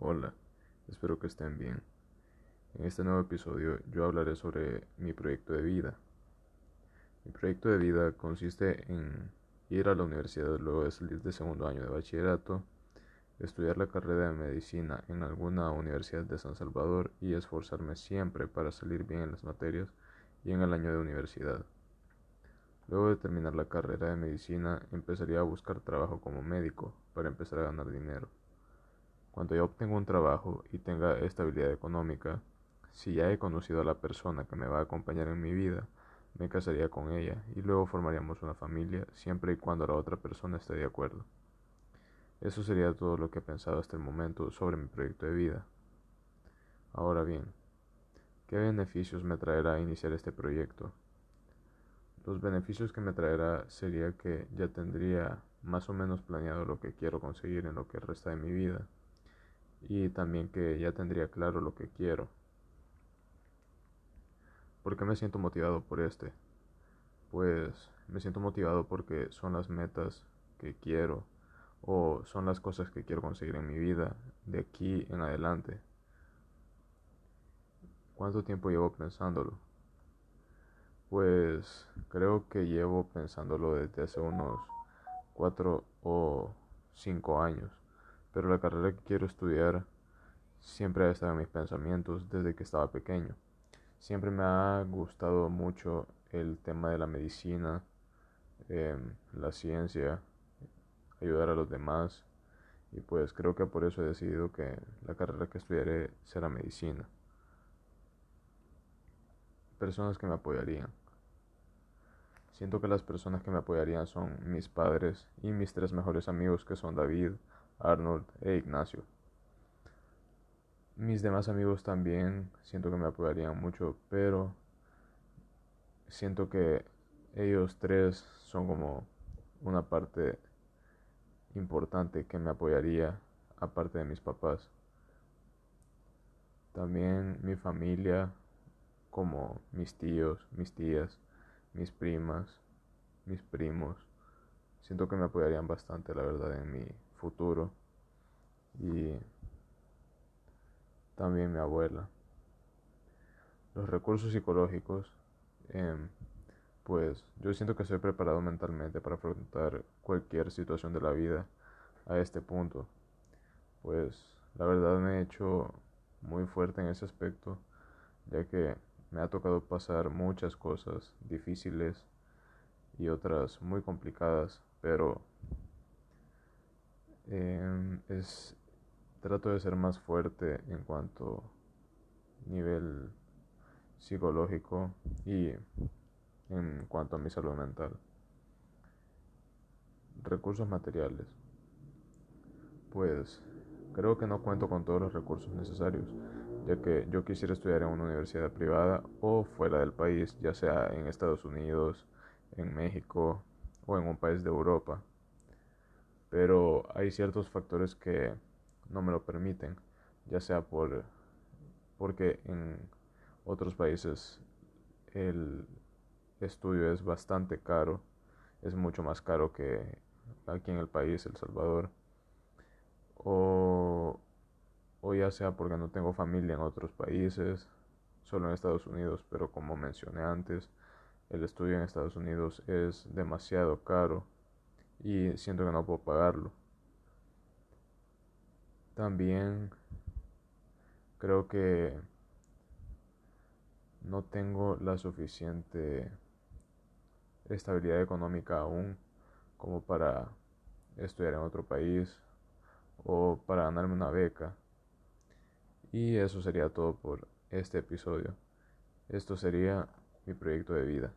Hola, espero que estén bien. En este nuevo episodio yo hablaré sobre mi proyecto de vida. Mi proyecto de vida consiste en ir a la universidad luego de salir de segundo año de bachillerato, estudiar la carrera de medicina en alguna universidad de San Salvador y esforzarme siempre para salir bien en las materias y en el año de universidad. Luego de terminar la carrera de medicina empezaría a buscar trabajo como médico para empezar a ganar dinero. Cuando ya obtenga un trabajo y tenga estabilidad económica, si ya he conocido a la persona que me va a acompañar en mi vida, me casaría con ella y luego formaríamos una familia siempre y cuando la otra persona esté de acuerdo. Eso sería todo lo que he pensado hasta el momento sobre mi proyecto de vida. Ahora bien, ¿qué beneficios me traerá iniciar este proyecto? Los beneficios que me traerá sería que ya tendría más o menos planeado lo que quiero conseguir en lo que resta de mi vida y también que ya tendría claro lo que quiero. ¿Por qué me siento motivado por este? Pues me siento motivado porque son las metas que quiero o son las cosas que quiero conseguir en mi vida de aquí en adelante. ¿Cuánto tiempo llevo pensándolo? Pues creo que llevo pensándolo desde hace unos cuatro o cinco años pero la carrera que quiero estudiar siempre ha estado en mis pensamientos desde que estaba pequeño. Siempre me ha gustado mucho el tema de la medicina, em, la ciencia, ayudar a los demás y pues creo que por eso he decidido que la carrera que estudiaré será medicina. Personas que me apoyarían. Siento que las personas que me apoyarían son mis padres y mis tres mejores amigos que son David, Arnold e Ignacio. Mis demás amigos también siento que me apoyarían mucho, pero siento que ellos tres son como una parte importante que me apoyaría aparte de mis papás. También mi familia, como mis tíos, mis tías, mis primas, mis primos, siento que me apoyarían bastante, la verdad, en mi futuro y también mi abuela. Los recursos psicológicos, em, pues yo siento que estoy preparado mentalmente para afrontar cualquier situación de la vida a este punto. Pues la verdad me he hecho muy fuerte en ese aspecto, ya que me ha tocado pasar muchas cosas difíciles y otras muy complicadas, pero Em, es, trato de ser más fuerte en cuanto nivel psicológico y en cuanto a mi salud mental. Recursos materiales. Pues creo que no cuento con todos los recursos necesarios, ya que yo quisiera estudiar en una universidad privada o fuera del país, ya sea en Estados Unidos, en México o en un país de Europa pero hay ciertos factores que no me lo permiten, ya sea por porque en otros países el estudio es bastante caro, es mucho más caro que aquí en el país, El Salvador, o, o ya sea porque no tengo familia en otros países, solo en Estados Unidos, pero como mencioné antes, el estudio en Estados Unidos es demasiado caro y siento que no puedo pagarlo. También creo que no tengo la suficiente estabilidad económica aún como para estudiar en otro país o para ganarme una beca. Y eso sería todo por este episodio. Esto sería mi proyecto de vida.